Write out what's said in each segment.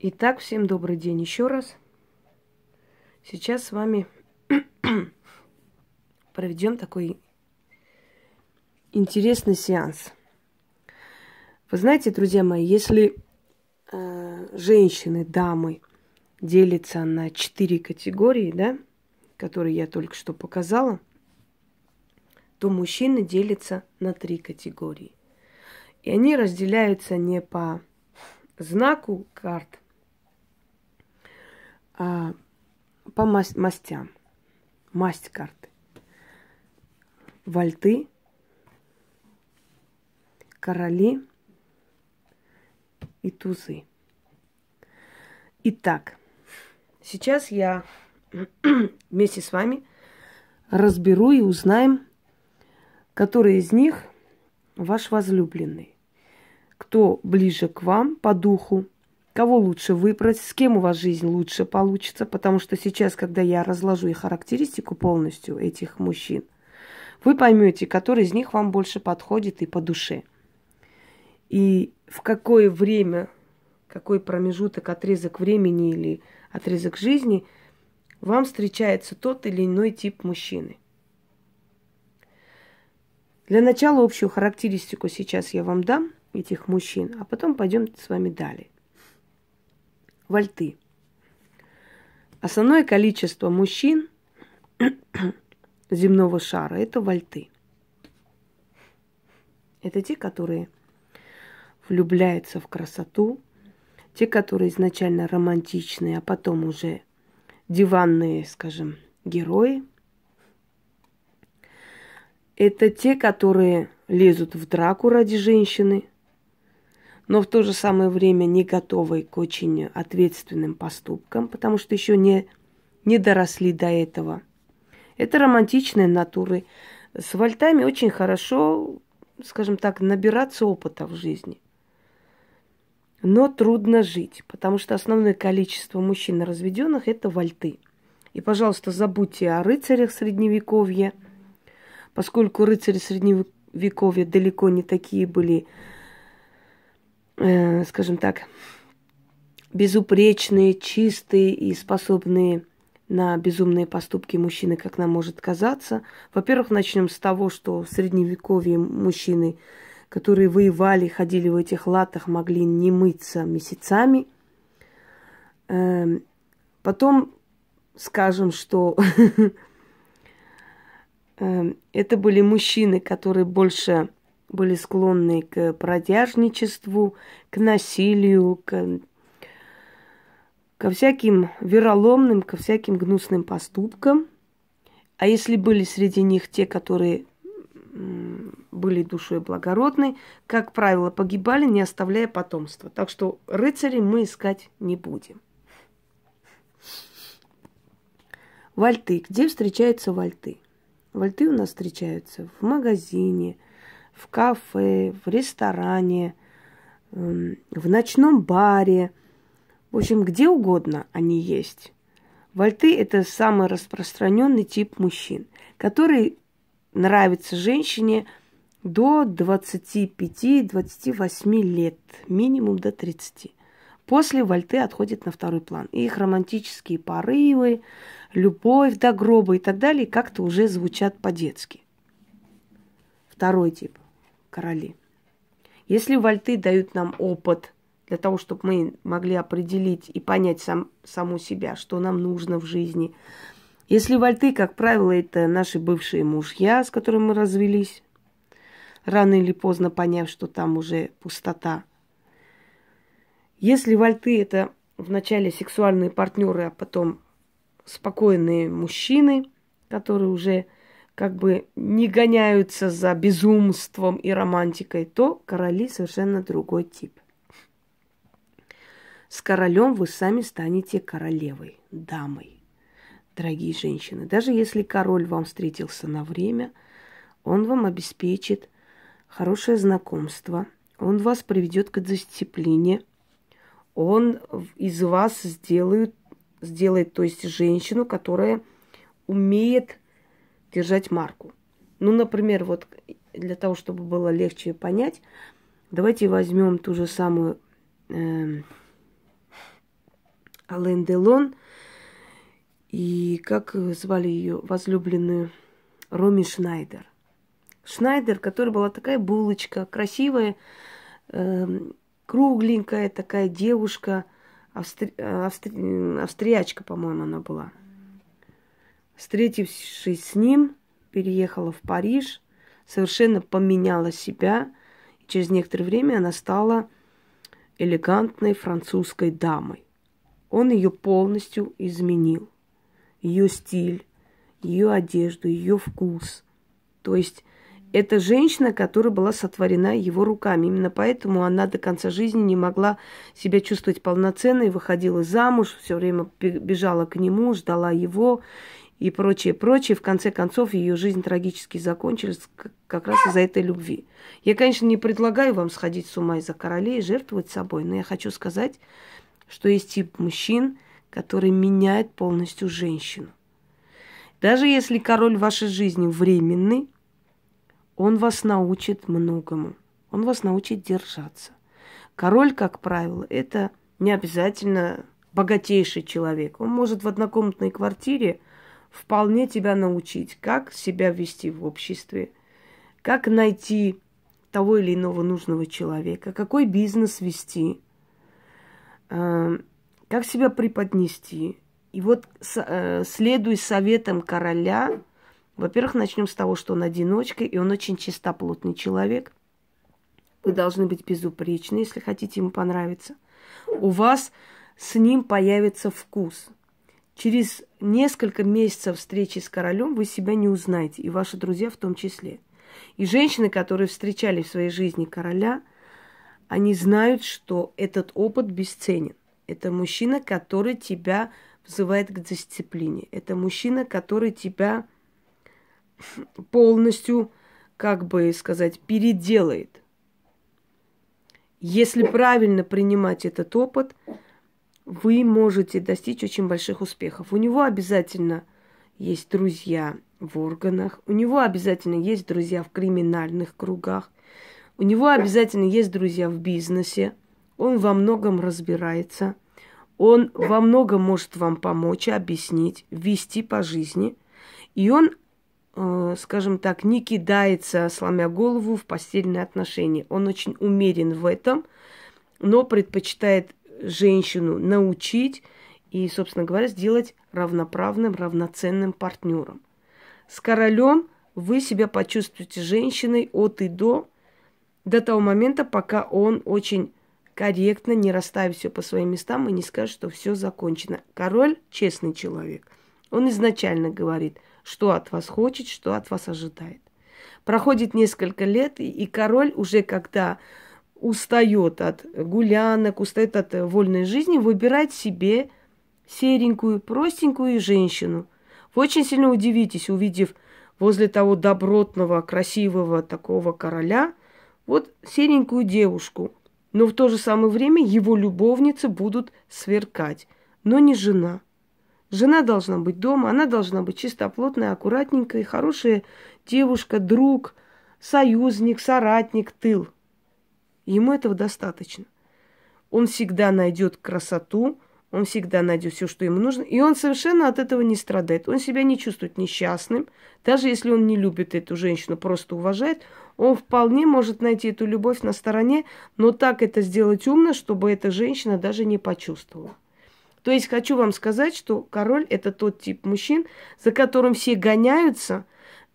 Итак, всем добрый день еще раз. Сейчас с вами проведем такой интересный сеанс. Вы знаете, друзья мои, если э, женщины, дамы делятся на четыре категории, да, которые я только что показала, то мужчины делятся на три категории. И они разделяются не по знаку карт, а, по масть, мастям. Масть карты. Вальты, короли и тузы. Итак, сейчас я вместе с вами разберу и узнаем, который из них ваш возлюбленный. Кто ближе к вам по духу, кого лучше выбрать, с кем у вас жизнь лучше получится, потому что сейчас, когда я разложу их характеристику полностью этих мужчин, вы поймете, который из них вам больше подходит и по душе. И в какое время, какой промежуток, отрезок времени или отрезок жизни вам встречается тот или иной тип мужчины. Для начала общую характеристику сейчас я вам дам этих мужчин, а потом пойдем с вами далее вольты. Основное количество мужчин земного шара – это вольты. Это те, которые влюбляются в красоту, те, которые изначально романтичные, а потом уже диванные, скажем, герои. Это те, которые лезут в драку ради женщины – но в то же самое время не готовы к очень ответственным поступкам, потому что еще не, не доросли до этого. Это романтичные натуры. С вольтами очень хорошо, скажем так, набираться опыта в жизни. Но трудно жить, потому что основное количество мужчин разведенных это вольты. И, пожалуйста, забудьте о рыцарях средневековья, поскольку рыцари средневековья далеко не такие были э, скажем так, безупречные, чистые и способные на безумные поступки мужчины, как нам может казаться. Во-первых, начнем с того, что в средневековье мужчины, которые воевали, ходили в этих латах, могли не мыться месяцами. Эм, потом скажем, что эм, это были мужчины, которые больше были склонны к продяжничеству, к насилию, к, ко всяким вероломным, ко всяким гнусным поступкам. А если были среди них те, которые были душой благородной, как правило, погибали, не оставляя потомства. Так что рыцарей мы искать не будем. Вальты. Где встречаются вальты? Вальты у нас встречаются в магазине, в кафе, в ресторане, эм, в ночном баре. В общем, где угодно они есть. Вольты – это самый распространенный тип мужчин, который нравится женщине до 25-28 лет, минимум до 30. После вольты отходят на второй план. Их романтические порывы, любовь до гроба и так далее как-то уже звучат по-детски. Второй тип короли. Если вольты дают нам опыт для того, чтобы мы могли определить и понять сам, саму себя, что нам нужно в жизни. Если вольты, как правило, это наши бывшие мужья, с которыми мы развелись, рано или поздно поняв, что там уже пустота. Если вольты это вначале сексуальные партнеры, а потом спокойные мужчины, которые уже как бы не гоняются за безумством и романтикой, то короли совершенно другой тип. С королем вы сами станете королевой, дамой, дорогие женщины. Даже если король вам встретился на время, он вам обеспечит хорошее знакомство, он вас приведет к дисциплине, он из вас сделает, сделает, то есть женщину, которая умеет держать марку. Ну, например, вот для того, чтобы было легче понять, давайте возьмем ту же самую э, Ален Делон и как звали ее возлюбленную Роми Шнайдер. Шнайдер, которая была такая булочка, красивая, э, кругленькая такая девушка, австри... Австри... австриячка, по-моему, она была. Встретившись с ним, переехала в Париж, совершенно поменяла себя. И через некоторое время она стала элегантной французской дамой. Он ее полностью изменил. Ее стиль, ее одежду, ее вкус. То есть это женщина, которая была сотворена его руками. Именно поэтому она до конца жизни не могла себя чувствовать полноценной, выходила замуж, все время бежала к нему, ждала его и прочее, прочее. В конце концов, ее жизнь трагически закончилась как раз из-за этой любви. Я, конечно, не предлагаю вам сходить с ума из-за королей и жертвовать собой, но я хочу сказать, что есть тип мужчин, который меняет полностью женщину. Даже если король вашей жизни временный, он вас научит многому. Он вас научит держаться. Король, как правило, это не обязательно богатейший человек. Он может в однокомнатной квартире вполне тебя научить, как себя вести в обществе, как найти того или иного нужного человека, какой бизнес вести, э, как себя преподнести. И вот э, следуй советам короля, во-первых, начнем с того, что он одиночка, и он очень чистоплотный человек. Вы должны быть безупречны, если хотите ему понравиться. У вас с ним появится вкус. Через несколько месяцев встречи с королем вы себя не узнаете, и ваши друзья в том числе. И женщины, которые встречали в своей жизни короля, они знают, что этот опыт бесценен. Это мужчина, который тебя вызывает к дисциплине. Это мужчина, который тебя полностью, как бы сказать, переделает. Если правильно принимать этот опыт, вы можете достичь очень больших успехов. У него обязательно есть друзья в органах, у него обязательно есть друзья в криминальных кругах, у него обязательно есть друзья в бизнесе, он во многом разбирается, он во многом может вам помочь, объяснить, вести по жизни, и он Э, скажем так, не кидается, сломя голову, в постельные отношения. Он очень умерен в этом, но предпочитает женщину научить и, собственно говоря, сделать равноправным, равноценным партнером. С королем вы себя почувствуете женщиной от и до, до того момента, пока он очень корректно, не расставит все по своим местам и не скажет, что все закончено. Король честный человек. Он изначально говорит – что от вас хочет, что от вас ожидает. Проходит несколько лет, и король уже когда устает от гулянок, устает от вольной жизни, выбирает себе серенькую, простенькую женщину. Вы очень сильно удивитесь, увидев возле того добротного, красивого такого короля, вот серенькую девушку. Но в то же самое время его любовницы будут сверкать, но не жена – Жена должна быть дома, она должна быть чистоплотная, аккуратненькая, хорошая девушка, друг, союзник, соратник, тыл. Ему этого достаточно. Он всегда найдет красоту, он всегда найдет все, что ему нужно, и он совершенно от этого не страдает. Он себя не чувствует несчастным, даже если он не любит эту женщину, просто уважает, он вполне может найти эту любовь на стороне, но так это сделать умно, чтобы эта женщина даже не почувствовала. То есть хочу вам сказать, что король это тот тип мужчин, за которым все гоняются,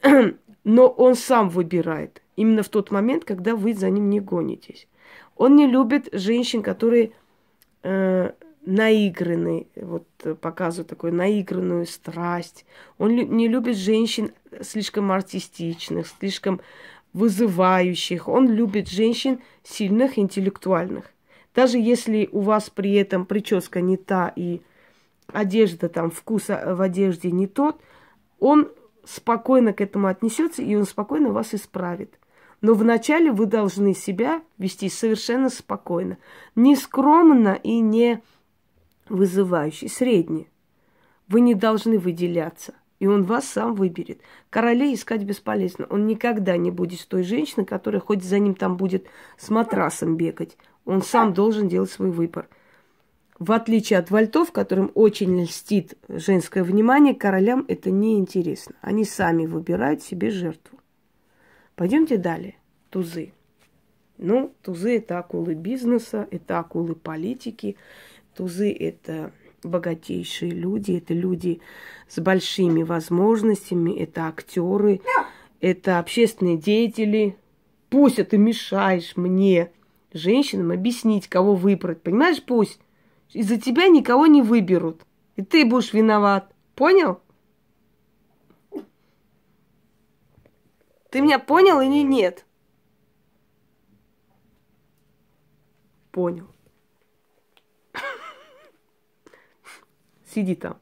но он сам выбирает. Именно в тот момент, когда вы за ним не гонитесь. Он не любит женщин, которые э, наиграны, вот показывают такую наигранную страсть. Он не любит женщин слишком артистичных, слишком вызывающих. Он любит женщин сильных, интеллектуальных. Даже если у вас при этом прическа не та и одежда там, вкус в одежде не тот, он спокойно к этому отнесется, и он спокойно вас исправит. Но вначале вы должны себя вести совершенно спокойно. Не скромно и не вызывающе, средне. Вы не должны выделяться. И он вас сам выберет. Королей искать бесполезно. Он никогда не будет той женщиной, которая хоть за ним там будет с матрасом бегать. Он сам должен делать свой выбор. В отличие от вальтов, которым очень льстит женское внимание, королям это не интересно. Они сами выбирают себе жертву. Пойдемте далее. Тузы. Ну, тузы это акулы бизнеса, это акулы политики. Тузы это богатейшие люди, это люди с большими возможностями, это актеры, это общественные деятели. Пусть ты мешаешь мне, женщинам, объяснить, кого выбрать. Понимаешь, пусть из-за тебя никого не выберут. И ты будешь виноват. Понял? Ты меня понял или нет? Понял. Сиди там.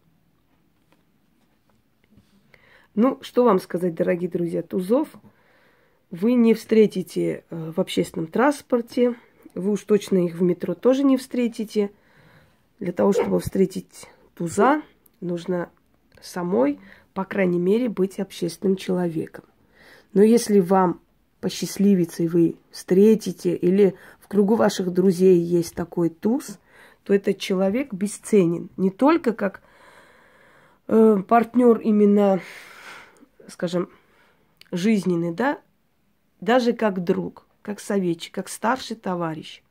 Ну, что вам сказать, дорогие друзья, тузов вы не встретите э, в общественном транспорте, вы уж точно их в метро тоже не встретите. Для того, чтобы встретить туза, нужно самой, по крайней мере, быть общественным человеком. Но если вам посчастливится, и вы встретите, или в кругу ваших друзей есть такой туз, то этот человек бесценен. Не только как э, партнер именно, скажем, жизненный, да, даже как друг, как советчик, как старший товарищ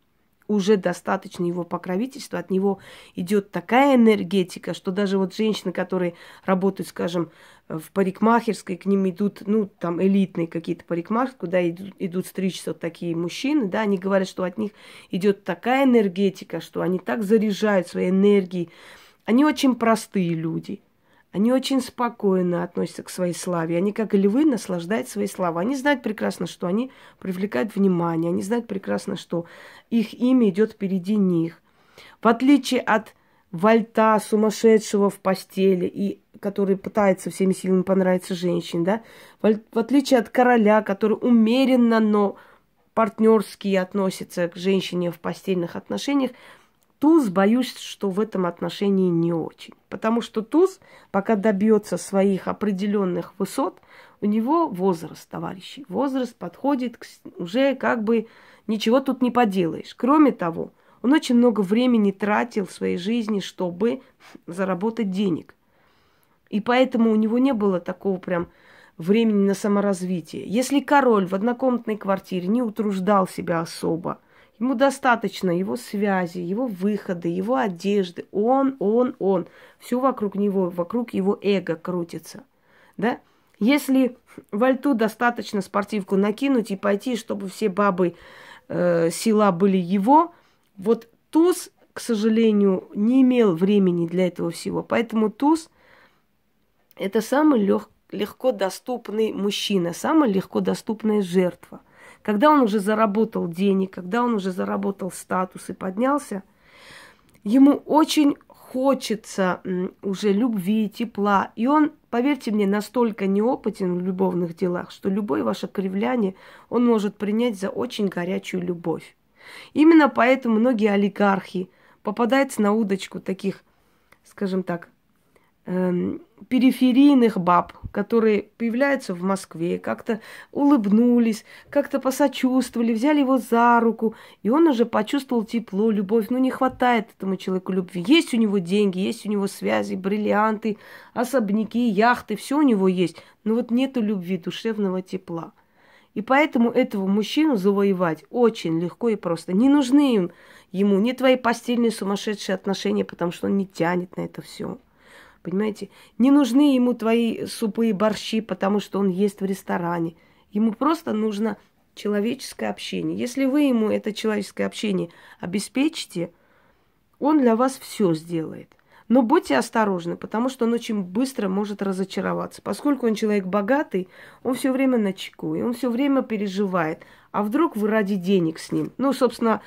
уже достаточно его покровительства, от него идет такая энергетика, что даже вот женщины, которые работают, скажем, в парикмахерской, к ним идут, ну, там, элитные какие-то парикмахеры, куда идут, идут стричься вот такие мужчины, да, они говорят, что от них идет такая энергетика, что они так заряжают своей энергией. Они очень простые люди. Они очень спокойно относятся к своей славе. Они, как и львы, наслаждают своей славой. Они знают прекрасно, что они привлекают внимание. Они знают прекрасно, что их имя идет впереди них. В отличие от вольта, сумасшедшего в постели, и который пытается всеми силами понравиться женщине, да, в отличие от короля, который умеренно, но партнерски относится к женщине в постельных отношениях, Туз, боюсь, что в этом отношении не очень. Потому что туз, пока добьется своих определенных высот, у него возраст, товарищи. Возраст подходит к, уже как бы ничего тут не поделаешь. Кроме того, он очень много времени тратил в своей жизни, чтобы заработать денег. И поэтому у него не было такого прям времени на саморазвитие. Если король в однокомнатной квартире не утруждал себя особо, Ему достаточно его связи, его выходы, его одежды. Он, он, он. Все вокруг него, вокруг его эго крутится. Да? Если вальту достаточно спортивку накинуть и пойти, чтобы все бабы э, села были его, вот туз, к сожалению, не имел времени для этого всего. Поэтому туз – это самый лег, легко доступный мужчина, самая легко доступная жертва. Когда он уже заработал денег, когда он уже заработал статус и поднялся, ему очень хочется уже любви, тепла. И он, поверьте мне, настолько неопытен в любовных делах, что любое ваше кривляние он может принять за очень горячую любовь. Именно поэтому многие олигархи попадаются на удочку таких, скажем так, эм, периферийных баб, которые появляются в Москве, как-то улыбнулись, как-то посочувствовали, взяли его за руку, и он уже почувствовал тепло, любовь. Ну, не хватает этому человеку любви. Есть у него деньги, есть у него связи, бриллианты, особняки, яхты, все у него есть. Но вот нету любви, душевного тепла. И поэтому этого мужчину завоевать очень легко и просто. Не нужны им, ему ни твои постельные сумасшедшие отношения, потому что он не тянет на это все. Понимаете? Не нужны ему твои супы и борщи, потому что он ест в ресторане. Ему просто нужно человеческое общение. Если вы ему это человеческое общение обеспечите, он для вас все сделает. Но будьте осторожны, потому что он очень быстро может разочароваться. Поскольку он человек богатый, он все время на чеку, и он все время переживает. А вдруг вы ради денег с ним? Ну, собственно,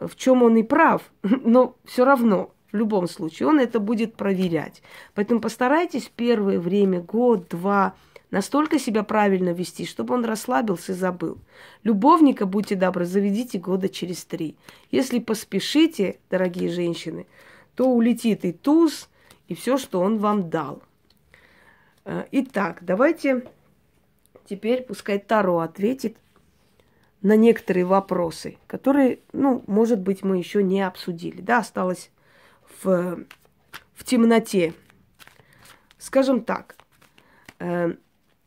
в чем он и прав, но все равно в любом случае, он это будет проверять. Поэтому постарайтесь первое время, год, два, настолько себя правильно вести, чтобы он расслабился и забыл. Любовника, будьте добры, заведите года через три. Если поспешите, дорогие женщины, то улетит и туз, и все, что он вам дал. Э, итак, давайте теперь пускай Таро ответит на некоторые вопросы, которые, ну, может быть, мы еще не обсудили. Да, осталось в, в темноте. Скажем так, э,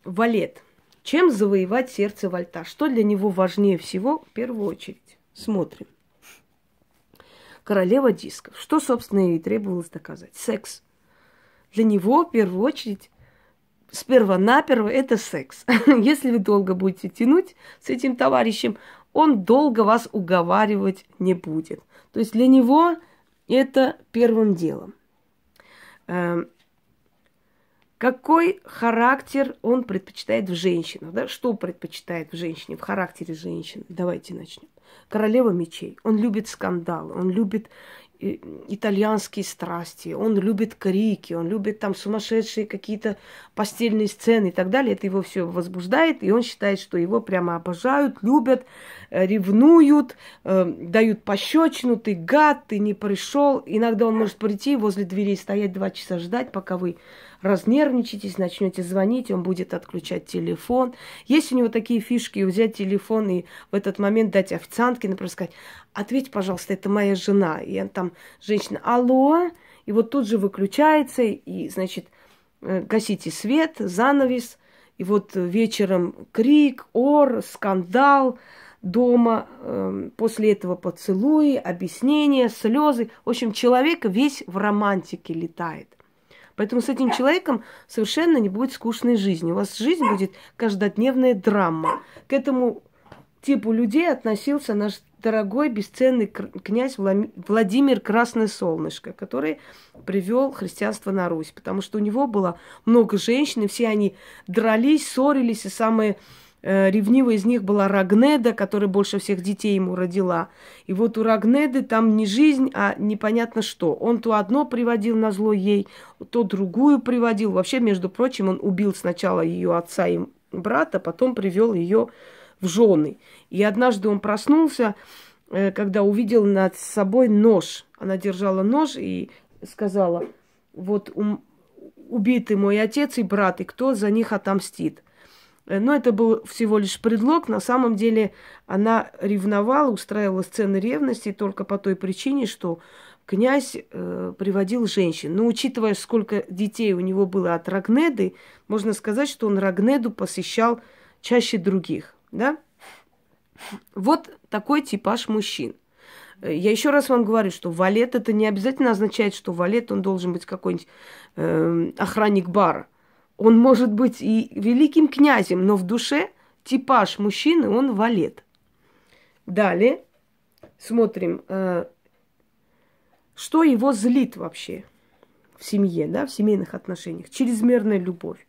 валет. Чем завоевать сердце вальта? Что для него важнее всего в первую очередь? Смотрим. Королева дисков. Что, собственно, ей требовалось доказать? Секс. Для него, в первую очередь, сперва-наперво это секс. Если вы долго будете тянуть с этим товарищем, он долго вас уговаривать не будет. То есть для него это первым делом. Эм, какой характер он предпочитает в женщинах? Да? Что предпочитает в женщине, в характере женщины? Давайте начнем. Королева мечей. Он любит скандалы, он любит итальянские страсти, он любит крики, он любит там сумасшедшие какие-то постельные сцены и так далее. Это его все возбуждает, и он считает, что его прямо обожают, любят, э, ревнуют, э, дают пощечину, ты гад, ты не пришел. Иногда он может прийти возле дверей, стоять два часа ждать, пока вы разнервничаетесь, начнете звонить, он будет отключать телефон. Есть у него такие фишки, взять телефон и в этот момент дать официантке, например, сказать, ответь, пожалуйста, это моя жена. И там женщина, алло, и вот тут же выключается, и, значит, э, гасите свет, занавес, и вот вечером крик, ор, скандал дома, э, после этого поцелуи, объяснения, слезы. В общем, человек весь в романтике летает. Поэтому с этим человеком совершенно не будет скучной жизни. У вас жизнь будет каждодневная драма. К этому типу людей относился наш дорогой бесценный князь Владимир Красное Солнышко, который привел христианство на Русь, потому что у него было много женщин, и все они дрались, ссорились, и самые Э, ревнивая из них была Рагнеда, которая больше всех детей ему родила. И вот у Рагнеды там не жизнь, а непонятно что. Он то одно приводил на зло ей, то другую приводил. Вообще, между прочим, он убил сначала ее отца и брата, потом привел ее в жены. И однажды он проснулся, э, когда увидел над собой нож. Она держала нож и сказала, вот убитый мой отец и брат, и кто за них отомстит. Э, но это был всего лишь предлог. На самом деле она ревновала, устраивала сцены ревности только по той причине, что князь э, приводил женщин. Но учитывая, сколько детей у него было от Рагнеды, можно сказать, что он Рагнеду посещал чаще других. Да? Вот такой типаж мужчин. Э, я еще раз вам говорю, что валет это не обязательно означает, что валет он должен быть какой-нибудь э, охранник бара. Он может быть и великим князем, но в душе типаж мужчины, он валет. Далее смотрим, э, что его злит вообще в семье, да, в семейных отношениях. Чрезмерная любовь,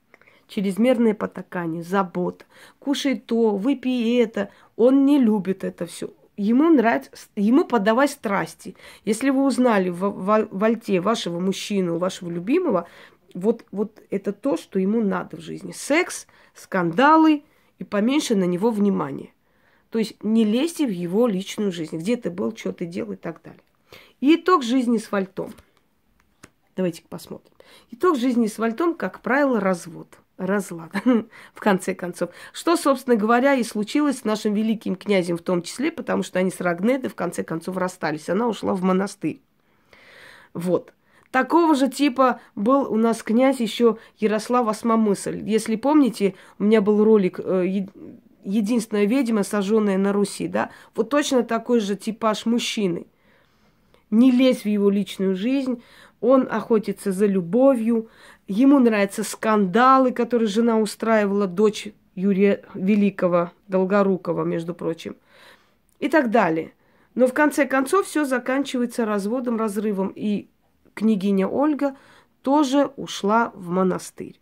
чрезмерное потакание, забота. Кушай то, выпей это. Он не любит это все. Ему нравится, ему подавай страсти. Если вы узнали в, в, в альте вашего мужчину, вашего любимого, вот, вот это то, что ему надо в жизни. Секс, скандалы и поменьше на него внимания. То есть не лезьте в его личную жизнь, где ты был, что ты делал и так далее. И итог жизни с вальтом. Давайте посмотрим. Итог жизни с вальтом, как правило, развод. Разлад, в конце концов. Что, собственно говоря, и случилось с нашим великим князем в том числе, потому что они с Рагнедой в конце концов расстались. Она ушла в монастырь. Вот. Такого же типа был у нас князь еще Ярослав Осмомысль. Если помните, у меня был ролик э, «Единственная ведьма, сожженная на Руси», да? Вот точно такой же типаж мужчины. Не лезь в его личную жизнь, он охотится за любовью, ему нравятся скандалы, которые жена устраивала, дочь Юрия Великого, Долгорукова, между прочим, и так далее. Но в конце концов все заканчивается разводом, разрывом, и княгиня Ольга тоже ушла в монастырь.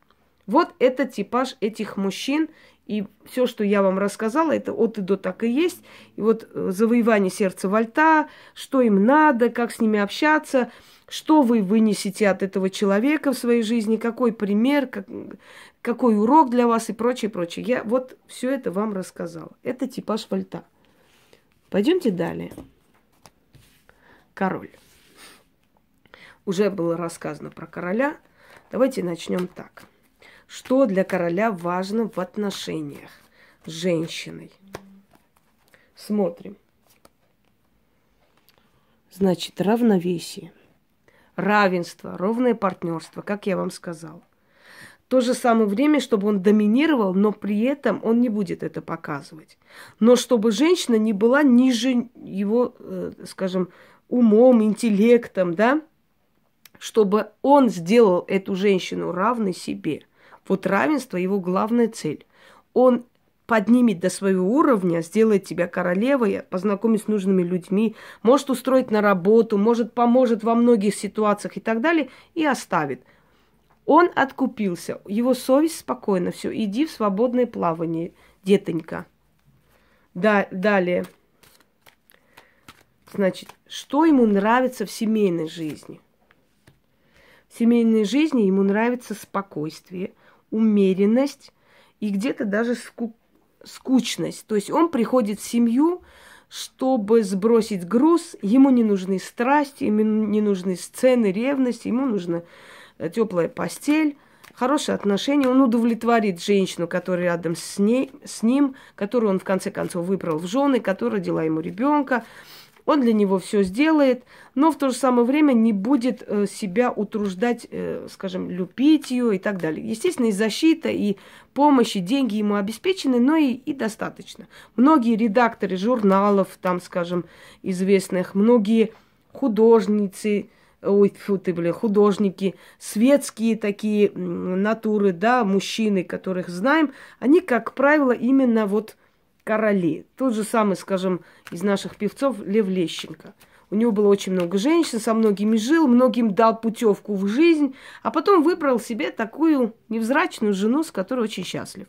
Вот это типаж этих мужчин. И все, что я вам рассказала, это от и до так и есть. И вот э, завоевание сердца Вольта, что им надо, как с ними общаться, что вы вынесете от этого человека в своей жизни, какой пример, как, какой урок для вас и прочее, прочее. Я вот все это вам рассказала. Это типаж Вольта. Пойдемте далее. Король уже было рассказано про короля. Давайте начнем так. Что для короля важно в отношениях с женщиной? Смотрим. Значит, равновесие. равенство, ровное партнерство, как я вам сказала. То же самое время, чтобы он доминировал, но при этом он не будет это показывать. Но чтобы женщина не была ниже его, э, скажем, умом, интеллектом, да, чтобы он сделал эту женщину равной себе. Вот равенство его главная цель. Он поднимет до своего уровня, сделает тебя королевой, познакомит с нужными людьми, может устроить на работу, может поможет во многих ситуациях и так далее, и оставит. Он откупился, его совесть спокойна, все, иди в свободное плавание, детонька. Да, далее. Значит, что ему нравится в семейной жизни – семейной жизни ему нравится спокойствие, умеренность и где-то даже ску- скучность. То есть он приходит в семью, чтобы сбросить груз, ему не нужны страсти, ему не нужны сцены ревности, ему нужна э, теплая постель, хорошие отношения. Он удовлетворит женщину, которая рядом с, ней, с ним, которую он в конце концов выбрал в жены, которая родила ему ребенка. Он для него все сделает, но в то же самое время не будет э, себя утруждать, э, скажем, любить ее и так далее. Естественно, и защита, и помощь, и деньги ему обеспечены, но и, и достаточно. Многие редакторы журналов, там, скажем, известных, многие художницы, ой, фу ты, блин, художники, светские такие натуры, да, мужчины, которых знаем, они, как правило, именно вот короли. Тот же самый, скажем, из наших певцов Лев Лещенко. У него было очень много женщин, со многими жил, многим дал путевку в жизнь, а потом выбрал себе такую невзрачную жену, с которой очень счастлив.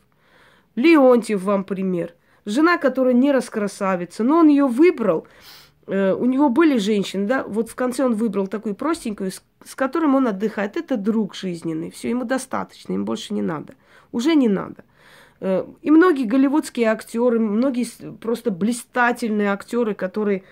Леонтьев вам пример. Жена, которая не раскрасавица, но он ее выбрал. Э, у него были женщины, да, вот в конце он выбрал такую простенькую, с, с которым он отдыхает. Это друг жизненный, все, ему достаточно, им больше не надо. Уже не надо. Э, и многие голливудские актеры, многие просто блистательные актеры, которые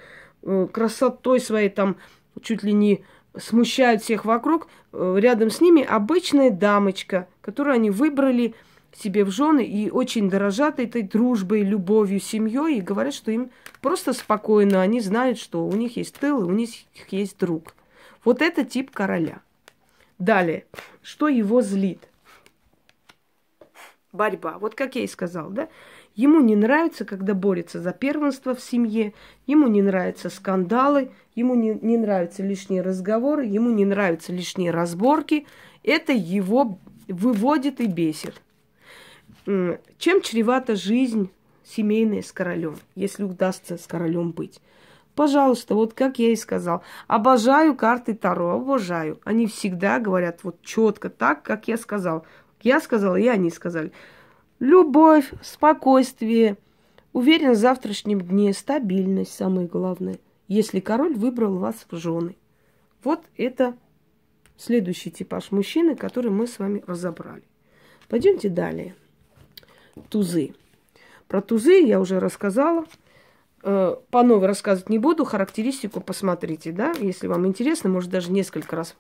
э, красотой своей там чуть ли не смущают всех вокруг, э, рядом с ними обычная дамочка, которую они выбрали себе в жены и очень дорожат этой дружбой, любовью, семьей и говорят, что им просто спокойно, они знают, что у них есть тыл, у них есть друг. Вот это тип короля. Далее, что его злит? Борьба. Вот как я и сказал, да? Ему не нравится, когда борется за первенство в семье, ему не нравятся скандалы, ему не, не нравятся лишние разговоры, ему не нравятся лишние разборки. Это его выводит и бесит. Чем чревата жизнь семейная с королем, если удастся с королем быть? Пожалуйста, вот как я и сказал, обожаю карты Таро, обожаю. Они всегда говорят вот четко так, как я сказал. Я сказала, и они сказали. Любовь, спокойствие, уверенность в завтрашнем дне, стабильность самое главное, если король выбрал вас в жены. Вот это следующий типаж мужчины, который мы с вами разобрали. Пойдемте далее. Тузы. Про тузы я уже рассказала. Э, по новой рассказывать не буду, характеристику посмотрите, да, если вам интересно, может даже несколько раз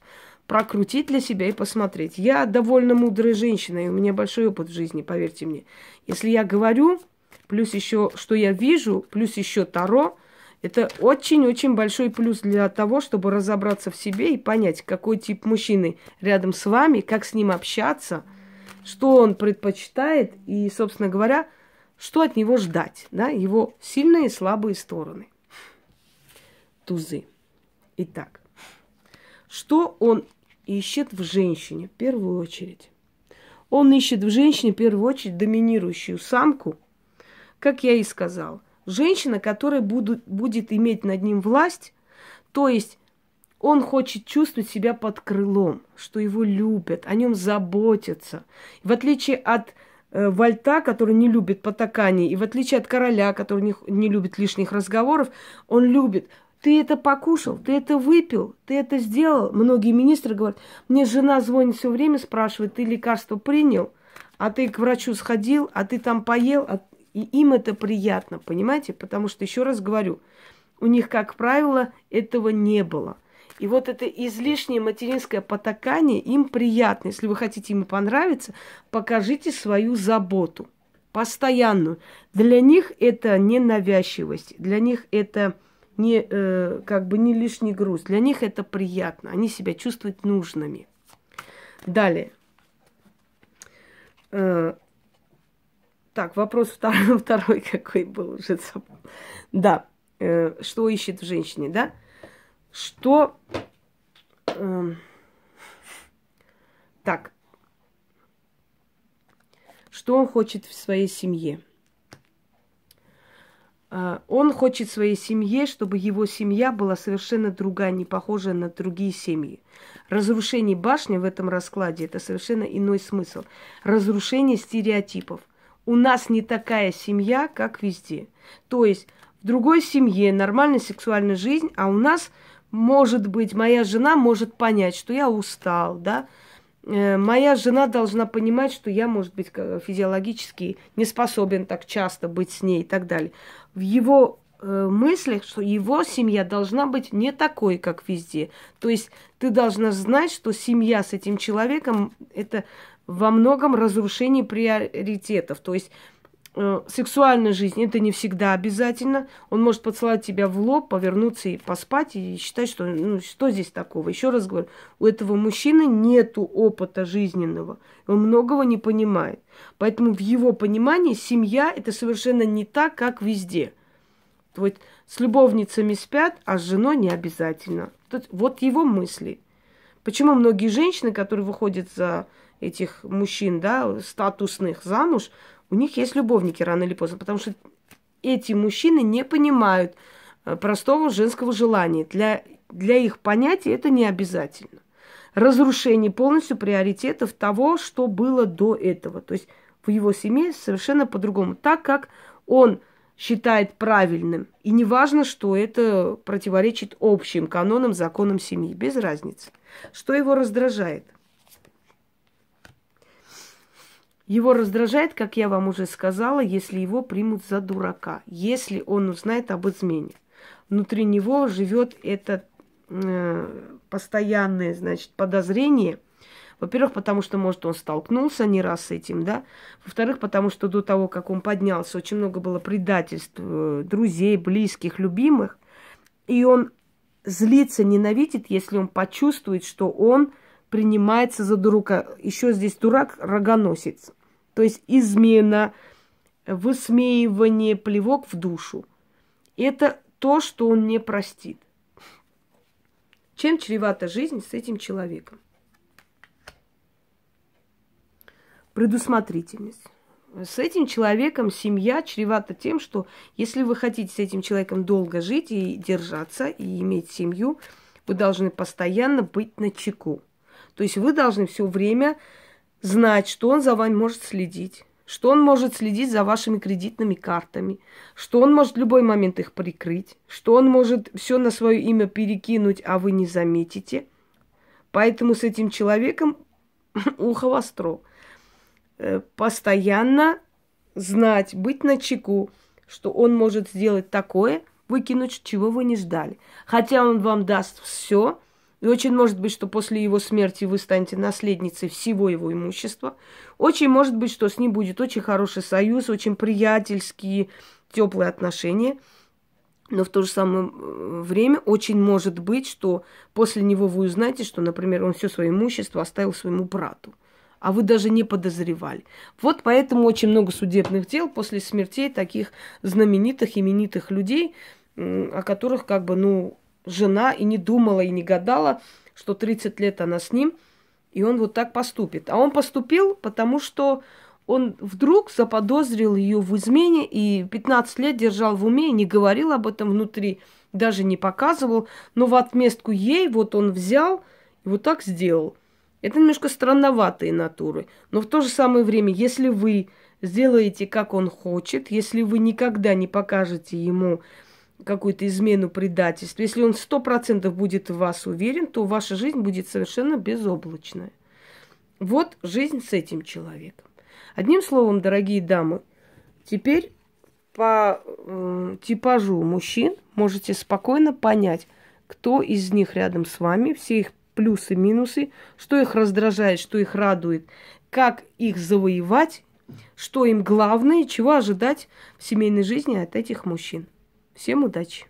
прокрутить для себя и посмотреть. Я довольно мудрая женщина, и у меня большой опыт в жизни, поверьте мне. Если я говорю, плюс еще, что я вижу, плюс еще Таро, это очень-очень большой плюс для того, чтобы разобраться в себе и понять, какой тип мужчины рядом с вами, как с ним общаться, что он предпочитает и, собственно говоря, что от него ждать, да, его сильные и слабые стороны. Тузы. Итак, что он ищет в женщине в первую очередь. Он ищет в женщине в первую очередь доминирующую самку, как я и сказал. Женщина, которая буду, будет иметь над ним власть, то есть он хочет чувствовать себя под крылом, что его любят, о нем заботятся. В отличие от э, Вольта, который не любит потаканий, и в отличие от короля, который не, не любит лишних разговоров, он любит ты это покушал, ты это выпил, ты это сделал. Многие министры говорят, мне жена звонит все время, спрашивает, ты лекарство принял, а ты к врачу сходил, а ты там поел, а... и им это приятно, понимаете? Потому что, еще раз говорю, у них, как правило, этого не было. И вот это излишнее материнское потакание им приятно. Если вы хотите им понравиться, покажите свою заботу, постоянную. Для них это не навязчивость, для них это не, э, как бы не лишний груз. Для них это приятно. Они себя чувствуют нужными. Далее. Э, так, вопрос второй, второй какой был уже. Да, э, что ищет в женщине, да? Что... Э, так, что он хочет в своей семье? Он хочет своей семье, чтобы его семья была совершенно другая, не похожая на другие семьи. Разрушение башни в этом раскладе – это совершенно иной смысл. Разрушение стереотипов. У нас не такая семья, как везде. То есть в другой семье нормальная сексуальная жизнь, а у нас, может быть, моя жена может понять, что я устал, да, Э, моя жена должна понимать, что я, может быть, физиологически не способен так часто быть с ней и так далее. В его э, мыслях, что его семья должна быть не такой, как везде. То есть ты должна знать, что семья с этим человеком это во многом разрушение приоритетов. То есть э, сексуальная жизнь это не всегда обязательно. Он может поцеловать тебя в лоб, повернуться и поспать, и считать, что ну, что здесь такого. Еще раз говорю, у этого мужчины нету опыта жизненного. Он многого не понимает. Поэтому в его понимании семья это совершенно не так, как везде. Вот с любовницами спят, а с женой не обязательно. Вот его мысли. Почему многие женщины, которые выходят за этих мужчин, да, статусных замуж, у них есть любовники рано или поздно, потому что эти мужчины не понимают э, простого женского желания. Для, для их понятия это не обязательно. Разрушение полностью приоритетов того, что было до этого. То есть в его семье совершенно по-другому. Так как он считает правильным. И не важно, что это противоречит общим канонам, законам семьи. Без разницы. Что его раздражает – Его раздражает, как я вам уже сказала, если его примут за дурака, если он узнает об измене. Внутри него живет это э, постоянное, значит, подозрение. Во-первых, потому что, может, он столкнулся не раз с этим, да. Во-вторых, потому что до того, как он поднялся, очень много было предательств э, друзей, близких, любимых. И он злится, ненавидит, если он почувствует, что он принимается за дурака. Еще здесь дурак рогоносец. То есть измена, высмеивание, плевок в душу. Это то, что он не простит. Чем чревата жизнь с этим человеком? Предусмотрительность. С этим человеком семья чревата тем, что если вы хотите с этим человеком долго жить и держаться, и иметь семью, вы должны постоянно быть на чеку. То есть вы должны все время знать, что он за вами может следить, что он может следить за вашими кредитными картами, что он может в любой момент их прикрыть, что он может все на свое имя перекинуть, а вы не заметите. Поэтому с этим человеком ухо востро. Э, постоянно знать, быть на чеку, что он может сделать такое, выкинуть, чего вы не ждали. Хотя он вам даст все, и очень может быть, что после его смерти вы станете наследницей всего его имущества. Очень может быть, что с ним будет очень хороший союз, очень приятельские, теплые отношения. Но в то же самое э, время очень может быть, что после него вы узнаете, что, например, он все свое имущество оставил своему брату а вы даже не подозревали. Вот поэтому очень много судебных дел после смертей таких знаменитых, именитых людей, о которых как бы, ну, жена и не думала, и не гадала, что 30 лет она с ним, и он вот так поступит. А он поступил, потому что он вдруг заподозрил ее в измене и 15 лет держал в уме и не говорил об этом внутри, даже не показывал, но в отместку ей вот он взял и вот так сделал. Это немножко странноватые натуры. Но в то же самое время, если вы сделаете, как он хочет, если вы никогда не покажете ему какую-то измену, предательство, если он сто процентов будет в вас уверен, то ваша жизнь будет совершенно безоблачная. Вот жизнь с этим человеком. Одним словом, дорогие дамы, теперь по э, типажу мужчин можете спокойно понять, кто из них рядом с вами, все их плюсы, минусы, что их раздражает, что их радует, как их завоевать, что им главное, чего ожидать в семейной жизни от этих мужчин. Всем удачи!